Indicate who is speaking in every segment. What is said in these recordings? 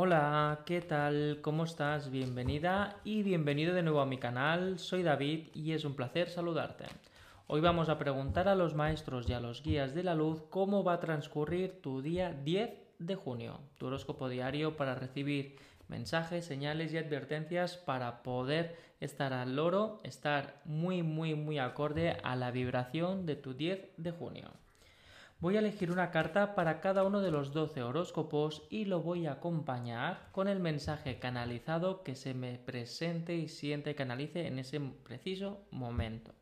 Speaker 1: Hola, ¿qué tal? ¿Cómo estás? Bienvenida y bienvenido de nuevo a mi canal. Soy David y es un placer saludarte. Hoy vamos a preguntar a los maestros y a los guías de la luz cómo va a transcurrir tu día 10 de junio, tu horóscopo diario para recibir mensajes, señales y advertencias para poder estar al loro, estar muy muy muy acorde a la vibración de tu 10 de junio. Voy a elegir una carta para cada uno de los 12 horóscopos y lo voy a acompañar con el mensaje canalizado que se me presente y siente canalice en ese preciso momento.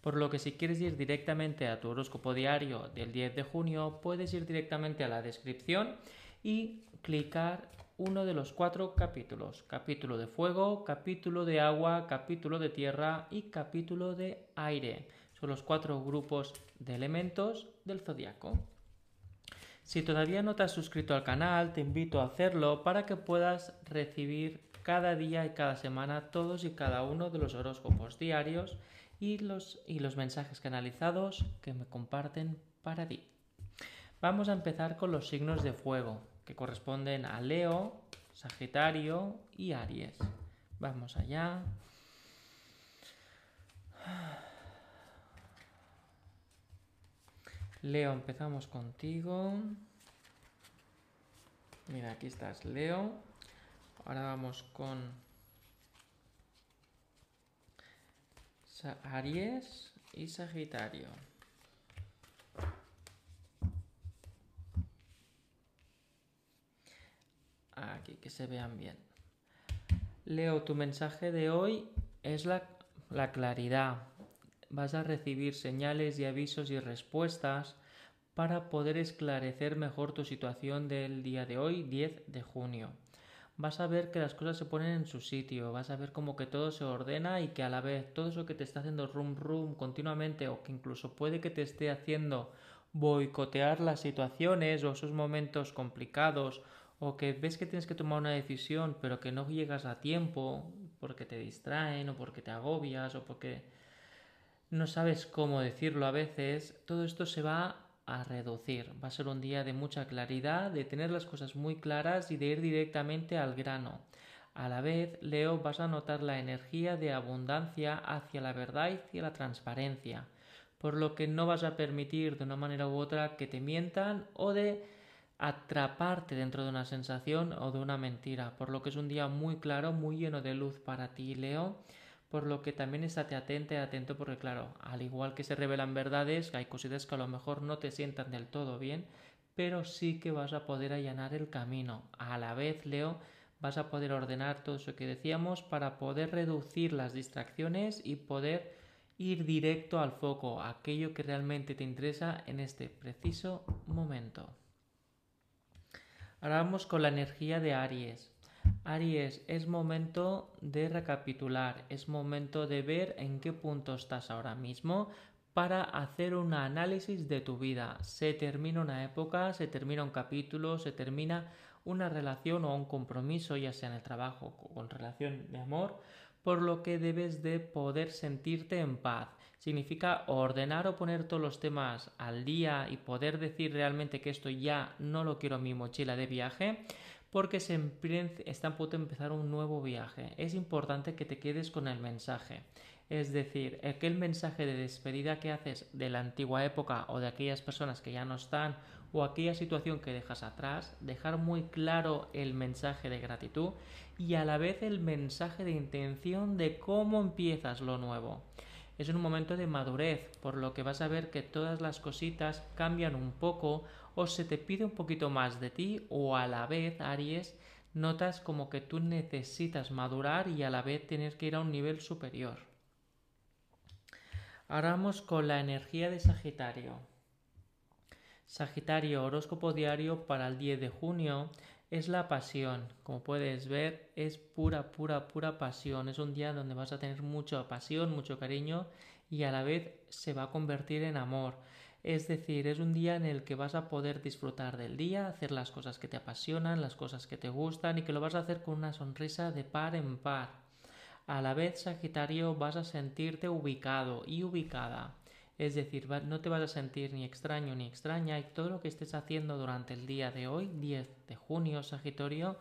Speaker 1: Por lo que si quieres ir directamente a tu horóscopo diario del 10 de junio, puedes ir directamente a la descripción y clicar uno de los cuatro capítulos. Capítulo de fuego, capítulo de agua, capítulo de tierra y capítulo de aire los cuatro grupos de elementos del zodiaco. Si todavía no te has suscrito al canal, te invito a hacerlo para que puedas recibir cada día y cada semana todos y cada uno de los horóscopos diarios y los, y los mensajes canalizados que me comparten para ti. Vamos a empezar con los signos de fuego, que corresponden a Leo, Sagitario y Aries. Vamos allá. Leo, empezamos contigo. Mira, aquí estás, Leo. Ahora vamos con Aries y Sagitario. Aquí, que se vean bien. Leo, tu mensaje de hoy es la, la claridad, vas a recibir señales y avisos y respuestas para poder esclarecer mejor tu situación del día de hoy, 10 de junio. Vas a ver que las cosas se ponen en su sitio, vas a ver como que todo se ordena y que a la vez todo eso que te está haciendo rum rum continuamente o que incluso puede que te esté haciendo boicotear las situaciones o esos momentos complicados o que ves que tienes que tomar una decisión pero que no llegas a tiempo porque te distraen o porque te agobias o porque no sabes cómo decirlo a veces, todo esto se va a reducir. Va a ser un día de mucha claridad, de tener las cosas muy claras y de ir directamente al grano. A la vez, Leo, vas a notar la energía de abundancia hacia la verdad y hacia la transparencia, por lo que no vas a permitir de una manera u otra que te mientan o de atraparte dentro de una sensación o de una mentira, por lo que es un día muy claro, muy lleno de luz para ti, Leo por lo que también estate atento y atento porque claro, al igual que se revelan verdades, hay cositas que a lo mejor no te sientan del todo bien, pero sí que vas a poder allanar el camino. A la vez, Leo, vas a poder ordenar todo eso que decíamos para poder reducir las distracciones y poder ir directo al foco, aquello que realmente te interesa en este preciso momento. Ahora vamos con la energía de Aries. Aries, es momento de recapitular, es momento de ver en qué punto estás ahora mismo para hacer un análisis de tu vida. Se termina una época, se termina un capítulo, se termina una relación o un compromiso, ya sea en el trabajo o con relación de amor, por lo que debes de poder sentirte en paz. Significa ordenar o poner todos los temas al día y poder decir realmente que esto ya no lo quiero en mi mochila de viaje porque se está a punto de empezar un nuevo viaje. Es importante que te quedes con el mensaje. Es decir, aquel mensaje de despedida que haces de la antigua época o de aquellas personas que ya no están o aquella situación que dejas atrás, dejar muy claro el mensaje de gratitud y a la vez el mensaje de intención de cómo empiezas lo nuevo es un momento de madurez, por lo que vas a ver que todas las cositas cambian un poco o se te pide un poquito más de ti o a la vez, Aries, notas como que tú necesitas madurar y a la vez tener que ir a un nivel superior. Ahora vamos con la energía de Sagitario. Sagitario, horóscopo diario para el 10 de junio es la pasión. Como puedes ver, es pura, pura, pura pasión. Es un día donde vas a tener mucha pasión, mucho cariño y a la vez se va a convertir en amor. Es decir, es un día en el que vas a poder disfrutar del día, hacer las cosas que te apasionan, las cosas que te gustan y que lo vas a hacer con una sonrisa de par en par. A la vez, Sagitario, vas a sentirte ubicado y ubicada. Es decir, no te vas a sentir ni extraño ni extraña y todo lo que estés haciendo durante el día de hoy, 10 de junio, Sagitario,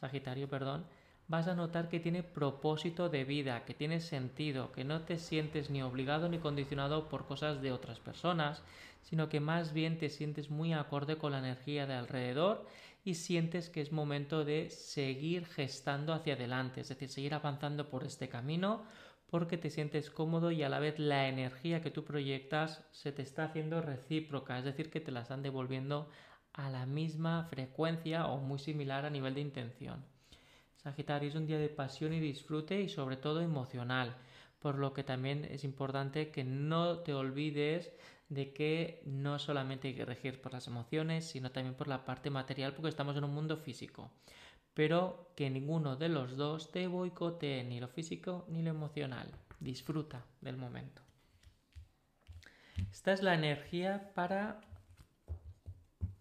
Speaker 1: Sagitario, perdón, vas a notar que tiene propósito de vida, que tiene sentido, que no te sientes ni obligado ni condicionado por cosas de otras personas, sino que más bien te sientes muy acorde con la energía de alrededor y sientes que es momento de seguir gestando hacia adelante, es decir, seguir avanzando por este camino porque te sientes cómodo y a la vez la energía que tú proyectas se te está haciendo recíproca, es decir, que te la están devolviendo a la misma frecuencia o muy similar a nivel de intención. Sagitario es un día de pasión y disfrute y sobre todo emocional, por lo que también es importante que no te olvides de que no solamente hay que regir por las emociones, sino también por la parte material, porque estamos en un mundo físico. Pero que ninguno de los dos te boicotee ni lo físico ni lo emocional. Disfruta del momento. Esta es la energía para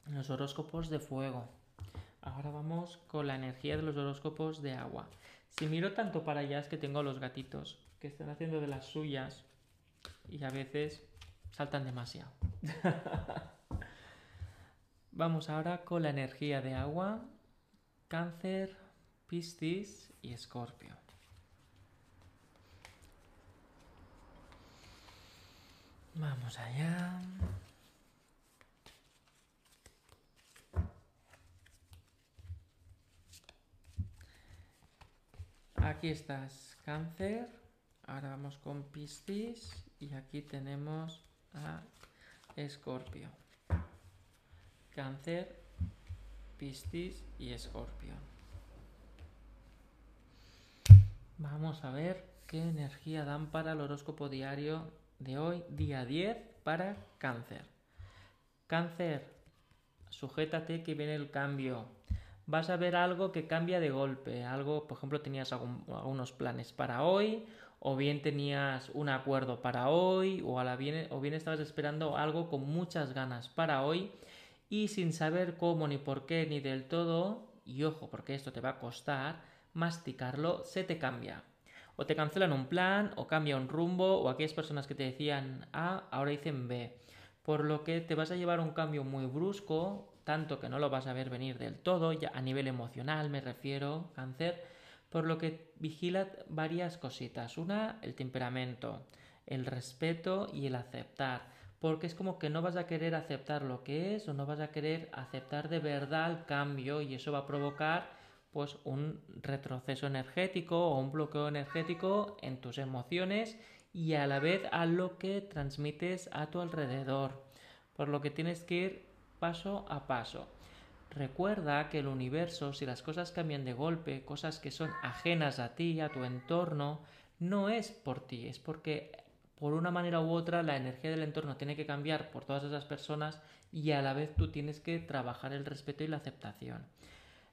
Speaker 1: los horóscopos de fuego. Ahora vamos con la energía de los horóscopos de agua. Si miro tanto para allá es que tengo los gatitos que están haciendo de las suyas y a veces saltan demasiado. vamos ahora con la energía de agua, cáncer, piscis y escorpio. Vamos allá. Aquí estás, cáncer. Ahora vamos con Piscis y aquí tenemos a Escorpio. Cáncer, Piscis y Escorpio. Vamos a ver qué energía dan para el horóscopo diario de hoy, día 10, para Cáncer. Cáncer, sujétate que viene el cambio vas a ver algo que cambia de golpe. Algo, por ejemplo, tenías algunos planes para hoy, o bien tenías un acuerdo para hoy, o, a la bien, o bien estabas esperando algo con muchas ganas para hoy y sin saber cómo, ni por qué, ni del todo, y ojo, porque esto te va a costar, masticarlo, se te cambia. O te cancelan un plan, o cambia un rumbo, o aquellas personas que te decían A, ahora dicen B. Por lo que te vas a llevar un cambio muy brusco, tanto que no lo vas a ver venir del todo, ya a nivel emocional me refiero, cáncer, por lo que vigila varias cositas. Una, el temperamento, el respeto y el aceptar, porque es como que no vas a querer aceptar lo que es o no vas a querer aceptar de verdad el cambio y eso va a provocar pues un retroceso energético o un bloqueo energético en tus emociones y a la vez a lo que transmites a tu alrededor. Por lo que tienes que ir paso a paso. Recuerda que el universo, si las cosas cambian de golpe, cosas que son ajenas a ti, a tu entorno, no es por ti, es porque por una manera u otra la energía del entorno tiene que cambiar por todas esas personas y a la vez tú tienes que trabajar el respeto y la aceptación.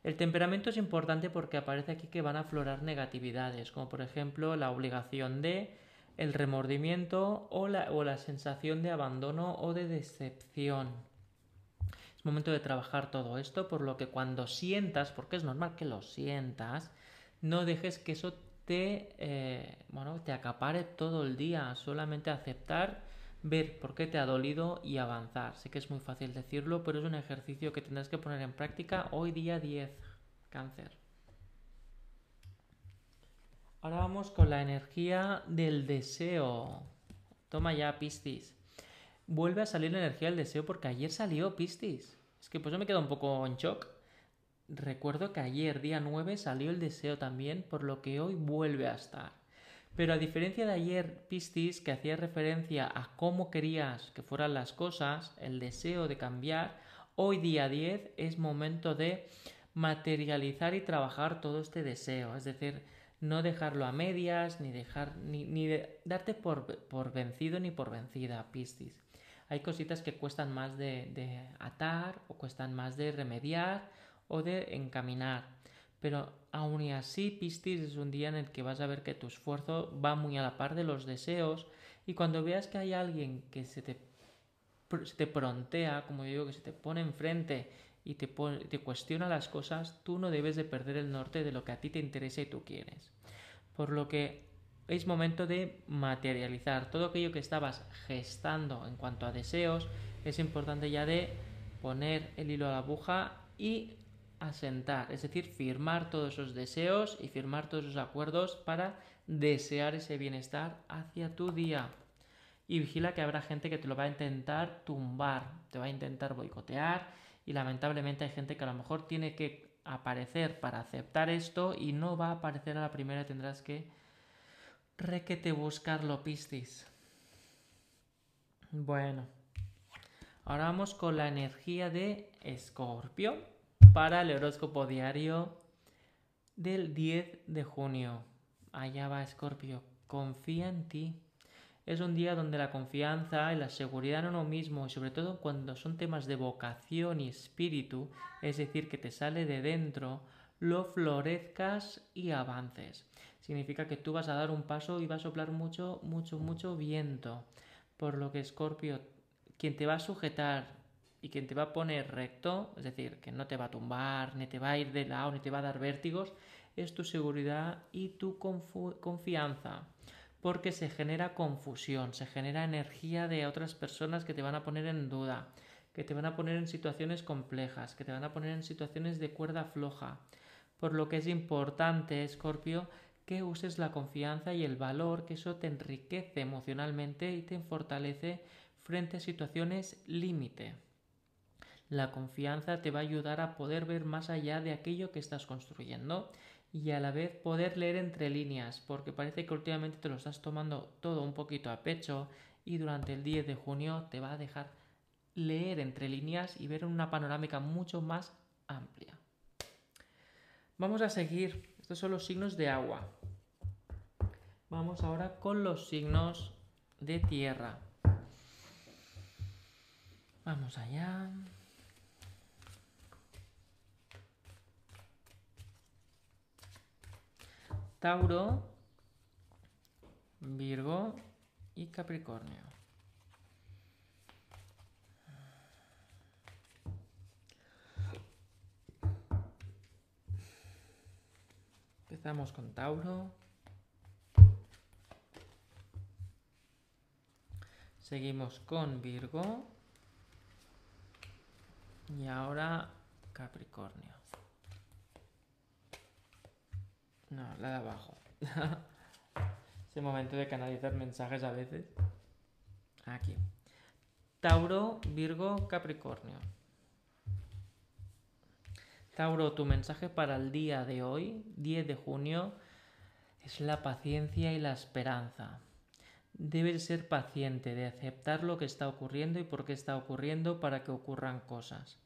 Speaker 1: El temperamento es importante porque aparece aquí que van a aflorar negatividades, como por ejemplo la obligación de, el remordimiento o la, o la sensación de abandono o de decepción momento de trabajar todo esto, por lo que cuando sientas, porque es normal que lo sientas, no dejes que eso te, eh, bueno, te acapare todo el día, solamente aceptar, ver por qué te ha dolido y avanzar. Sé que es muy fácil decirlo, pero es un ejercicio que tendrás que poner en práctica hoy día 10, cáncer. Ahora vamos con la energía del deseo. Toma ya, Piscis vuelve a salir la energía del deseo porque ayer salió Piscis. Es que pues yo me quedo un poco en shock. Recuerdo que ayer, día 9, salió el deseo también, por lo que hoy vuelve a estar. Pero a diferencia de ayer, Piscis, que hacía referencia a cómo querías que fueran las cosas, el deseo de cambiar, hoy día 10 es momento de materializar y trabajar todo este deseo. Es decir, no dejarlo a medias, ni dejar, ni, de, darte por, por vencido ni por vencida, Piscis hay cositas que cuestan más de, atar o cuestan más de remediar o de encaminar. Pero aún y así, Piscis es un día en el que vas a ver que tu esfuerzo va muy a la par de los deseos y cuando veas que hay alguien que se te, te prontea, como digo, que se te pone enfrente y te, te cuestiona las cosas, tú no debes de perder el norte de lo que a ti te interesa y tú quieres. Por lo que es momento de materializar todo aquello que estabas gestando en cuanto a deseos. Es importante ya de poner el hilo a la aguja y asentar, es decir, firmar todos esos deseos y firmar todos esos acuerdos para desear ese bienestar hacia tu día. Y vigila que habrá gente que te lo va a intentar tumbar, te va a intentar boicotear y lamentablemente hay gente que a lo mejor tiene que aparecer para aceptar esto y no va a aparecer a la primera, tendrás que requete buscarlo, Piscis. Bueno, ahora vamos con la energía de Escorpio para el horóscopo diario del 10 de junio. Allá va Escorpio, confía en ti. Es un día donde la confianza y la seguridad en uno mismo, y sobre todo cuando son temas de vocación y espíritu, es decir, que te sale de dentro, lo florezcas y avances. Significa que tú vas a dar un paso y va a soplar mucho, mucho, mucho viento. Por lo que Escorpio, quien te va a sujetar y quien te va a poner recto, es decir, que no te va a tumbar, ni te va a ir de lado, ni te va a dar vértigos, es tu seguridad y tu confianza porque se genera confusión, se genera energía de otras personas que te van a poner en duda, que te van a poner en situaciones complejas, que te van a poner en situaciones de cuerda floja. Por lo que es importante, Escorpio, que uses la confianza y el valor, que eso te enriquece emocionalmente y te fortalece frente a situaciones límite. La confianza te va a ayudar a poder ver más allá de aquello que estás construyendo y a la vez poder leer entre líneas, porque parece que últimamente te lo estás tomando todo un poquito a pecho y durante el 10 de junio te va a dejar leer entre líneas y ver una panorámica mucho más amplia. Vamos a seguir. Estos son los signos de agua. Vamos ahora con los signos de tierra. Vamos allá. Tauro, Virgo y Capricornio. Empezamos con Tauro. Seguimos con Virgo. Y ahora Capricornio. No, la de abajo. Ese momento de canalizar mensajes a veces. Aquí. Tauro, Virgo, Capricornio. Tauro, tu mensaje para el día de hoy, 10 de junio, es la paciencia y la esperanza. Debes ser paciente de aceptar lo que está ocurriendo y por qué está ocurriendo para que ocurran cosas.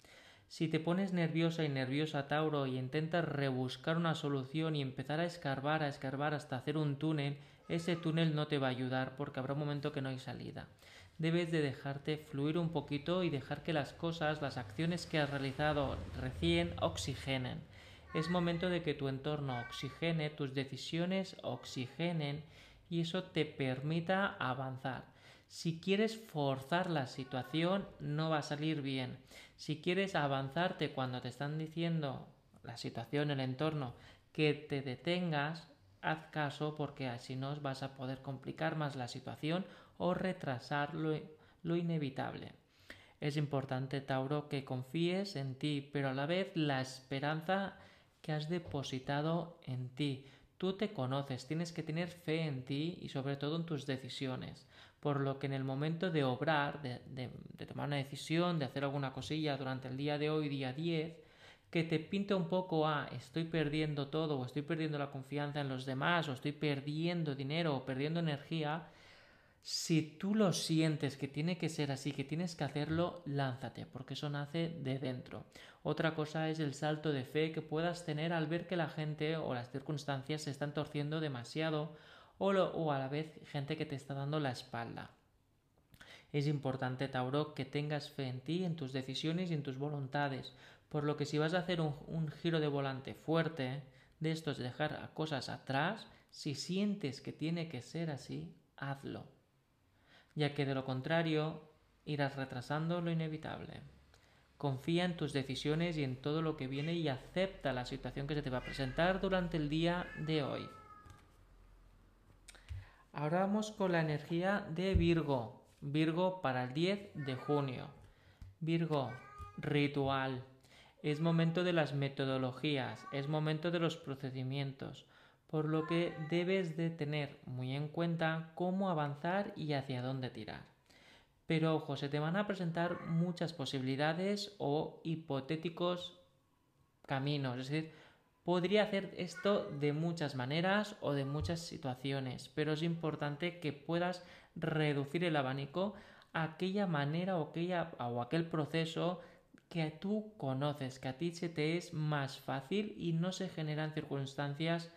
Speaker 1: Si te pones nerviosa y nerviosa, Tauro, y intentas rebuscar una solución y empezar a escarbar, a escarbar hasta hacer un túnel, ese túnel no te va a ayudar porque habrá un momento que no hay salida. Debes de dejarte fluir un poquito y dejar que las cosas, las acciones que has realizado recién oxigenen. Es momento de que tu entorno oxigene, tus decisiones oxigenen y eso te permita avanzar. Si quieres forzar la situación, no va a salir bien. Si quieres avanzarte cuando te están diciendo la situación, el entorno, que te detengas, haz caso porque así no vas a poder complicar más la situación o retrasar lo, lo inevitable. Es importante, Tauro, que confíes en ti, pero a la vez la esperanza que has depositado en ti. Tú te conoces, tienes que tener fe en ti y sobre todo en tus decisiones. Por lo que en el momento de obrar, de, tomar una decisión, de hacer alguna cosilla durante el día de hoy, día 10, que te pinte un poco a estoy perdiendo todo o estoy perdiendo la confianza en los demás o estoy perdiendo dinero o perdiendo energía, si tú lo sientes que tiene que ser así, que tienes que hacerlo, lánzate, porque eso nace de dentro. Otra cosa es el salto de fe que puedas tener al ver que la gente o las circunstancias se están torciendo demasiado o, a la vez gente que te está dando la espalda. Es importante, Tauro, que tengas fe en ti, en tus decisiones y en tus voluntades, por lo que si vas a hacer un, un giro de volante fuerte, de estos de dejar cosas atrás, si sientes que tiene que ser así, hazlo, ya que de lo contrario irás retrasando lo inevitable. Confía en tus decisiones y en todo lo que viene y acepta la situación que se te va a presentar durante el día de hoy. Ahora vamos con la energía de Virgo. Virgo para el 10 de junio. Virgo, ritual. Es momento de las metodologías, es momento de los procedimientos, por lo que debes de tener muy en cuenta cómo avanzar y hacia dónde tirar. Pero ojo, se te van a presentar muchas posibilidades o hipotéticos caminos, es decir, podría hacer esto de muchas maneras o de muchas situaciones, pero es importante que puedas reducir el abanico a aquella manera o, aquella, o aquel proceso que tú conoces, que a ti se te es más fácil y no se generan circunstancias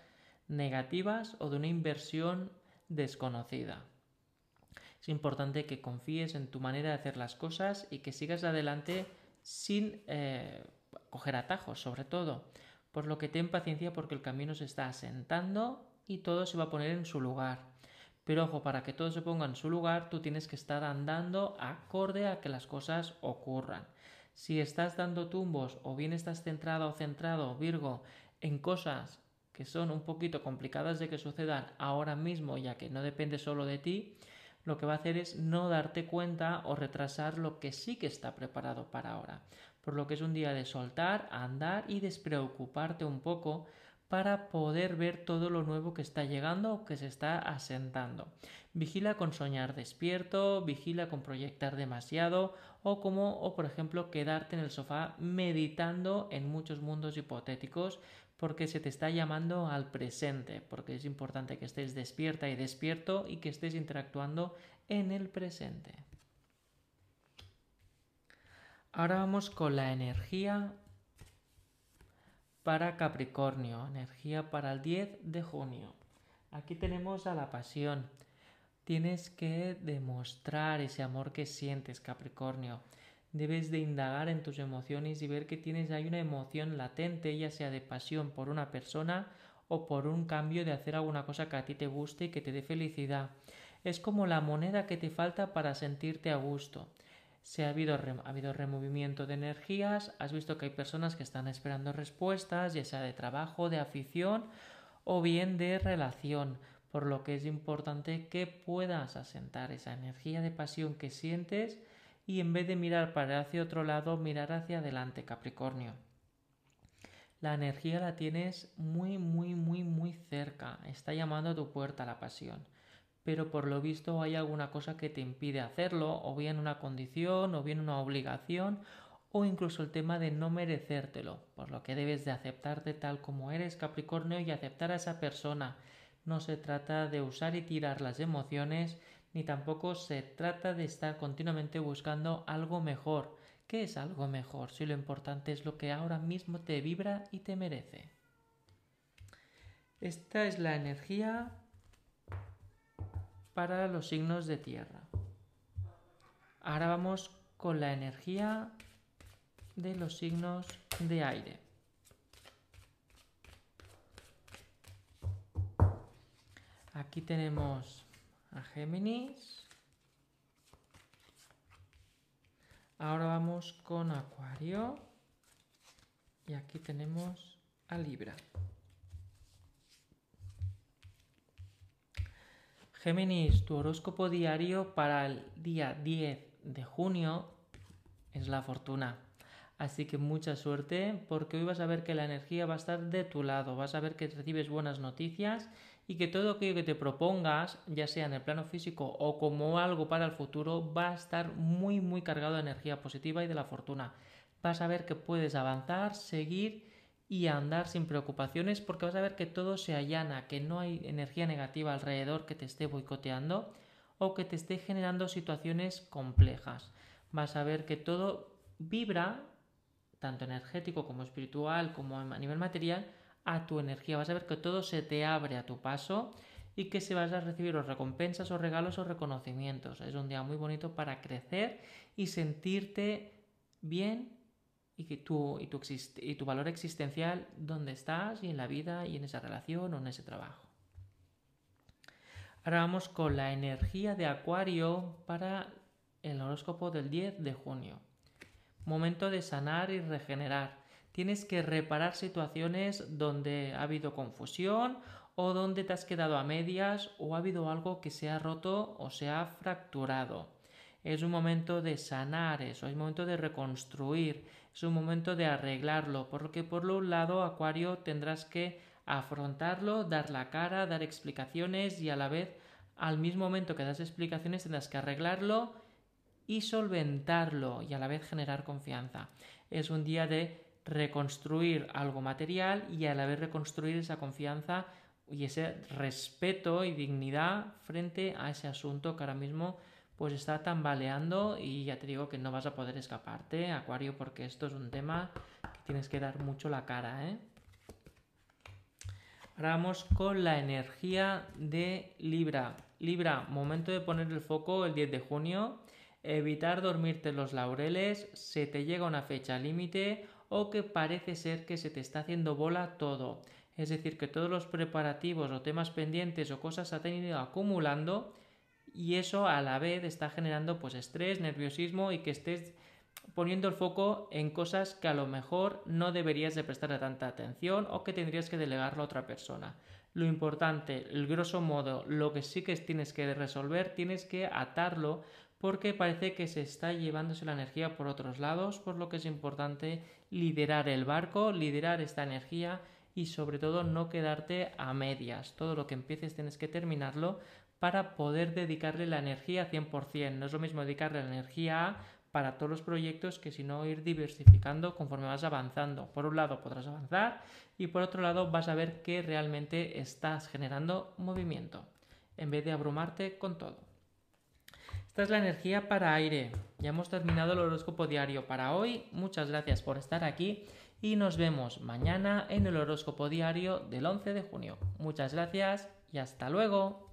Speaker 1: negativas o de una inversión desconocida. Es importante que confíes en tu manera de hacer las cosas y que sigas adelante sin eh, coger atajos, sobre todo. Por lo que ten paciencia porque el camino se está asentando y todo se va a poner en su lugar. Pero ojo, para que todo se ponga en su lugar, tú tienes que estar andando acorde a que las cosas ocurran. Si estás dando tumbos o bien estás centrado o centrado, Virgo, en cosas que son un poquito complicadas de que sucedan ahora mismo, ya que no depende solo de ti, lo que va a hacer es no darte cuenta o retrasar lo que sí que está preparado para ahora. Por lo que es un día de soltar, andar y despreocuparte un poco para poder ver todo lo nuevo que está llegando o que se está asentando. Vigila con soñar despierto, vigila con proyectar demasiado o como o por ejemplo quedarte en el sofá meditando en muchos mundos hipotéticos porque se te está llamando al presente, porque es importante que estés despierta y despierto y que estés interactuando en el presente. Ahora vamos con la energía para Capricornio, energía para el 10 de junio. Aquí tenemos a la pasión. Tienes que demostrar ese amor que sientes, Capricornio. Debes de indagar en tus emociones y ver que tienes ahí una emoción latente, ya sea de pasión por una persona o por un cambio de hacer alguna cosa que a ti te guste y que te dé felicidad. Es como la moneda que te falta para sentirte a gusto si ha habido, ha habido removimiento de energías, has visto que hay personas que están esperando respuestas, ya sea de trabajo, de afición o bien de relación, por lo que es importante que puedas asentar esa energía de pasión que sientes y en vez de mirar para hacia otro lado, mirar hacia adelante, Capricornio. La energía la tienes muy, muy, muy, muy cerca. Está llamando a tu puerta la pasión pero por lo visto hay alguna cosa que te impide hacerlo, o bien una condición, o bien una obligación, o incluso el tema de no merecértelo, por lo que debes de aceptarte tal como eres, Capricornio, y aceptar a esa persona. No se trata de usar y tirar las emociones, ni tampoco se trata de estar continuamente buscando algo mejor. ¿Qué es algo mejor si lo importante es lo que ahora mismo te vibra y te merece? Esta es la energía para los signos de tierra. Ahora vamos con la energía de los signos de aire. Aquí tenemos a Géminis. Ahora vamos con Acuario. Y aquí tenemos a Libra. Géminis, tu horóscopo diario para el día 10 de junio es la fortuna. Así que mucha suerte porque hoy vas a ver que la energía va a estar de tu lado, vas a ver que recibes buenas noticias y que todo aquello que te propongas, ya sea en el plano físico o como algo para el futuro, va a estar muy muy cargado de energía positiva y de la fortuna. Vas a ver que puedes avanzar, seguir y andar sin preocupaciones porque vas a ver que todo se allana, que no hay energía negativa alrededor que te esté boicoteando o que te esté generando situaciones complejas. Vas a ver que todo vibra, tanto energético como espiritual, como a nivel material, a tu energía. Vas a ver que todo se te abre a tu paso y que se vas a recibir recompensas o regalos o reconocimientos. Es un día muy bonito para crecer y sentirte bien y, tu, y, tu, y tu valor existencial donde estás y en la vida y en esa relación o en ese trabajo. Ahora vamos con la energía de Acuario para el horóscopo del 10 de junio. Momento de sanar y regenerar. Tienes que reparar situaciones donde ha habido confusión o dónde te has quedado a medias o ha habido algo que se ha roto o se ha fracturado. Es un momento de sanar eso, es un momento de reconstruir, es un momento de arreglarlo, porque por un lado, Acuario, tendrás que afrontarlo, dar la cara, dar explicaciones y a la vez, al mismo momento que das explicaciones, tendrás que arreglarlo y solventarlo y a la vez generar confianza. Es un día de reconstruir algo material y a la vez reconstruir esa confianza y ese respeto y dignidad frente a ese asunto que ahora mismo pues está tambaleando y ya te digo que no vas a poder escaparte, Acuario, porque esto es un tema que tienes que dar mucho la cara, ¿eh? Ahora vamos con la energía de Libra. Libra, momento de poner el foco el 10 de junio, evitar dormirte los laureles, se te llega una fecha límite o que parece ser que se te está haciendo bola todo. Es decir, que todos los preparativos o temas pendientes o cosas se han ido acumulando y eso a la vez está generando pues estrés, nerviosismo y que estés poniendo el foco en cosas que a lo mejor no deberías de prestar tanta atención o que tendrías que delegarlo a otra persona. Lo importante, el grosso modo, lo que sí que tienes que resolver, tienes que atarlo porque parece que se está llevándose la energía por otros lados, por lo que es importante liderar el barco, liderar esta energía y sobre todo no quedarte a medias. Todo lo que empieces tienes que terminarlo para poder dedicarle la energía 100%. No es lo mismo dedicarle la energía a para todos los proyectos que si no ir diversificando conforme vas avanzando. Por un lado podrás avanzar y por otro lado vas a ver que realmente estás generando movimiento en vez de abrumarte con todo. Esta es la energía para aire. Ya hemos terminado el horóscopo diario para hoy. Muchas gracias por estar aquí y nos vemos mañana en el horóscopo diario del 11 de junio. Muchas gracias y hasta luego.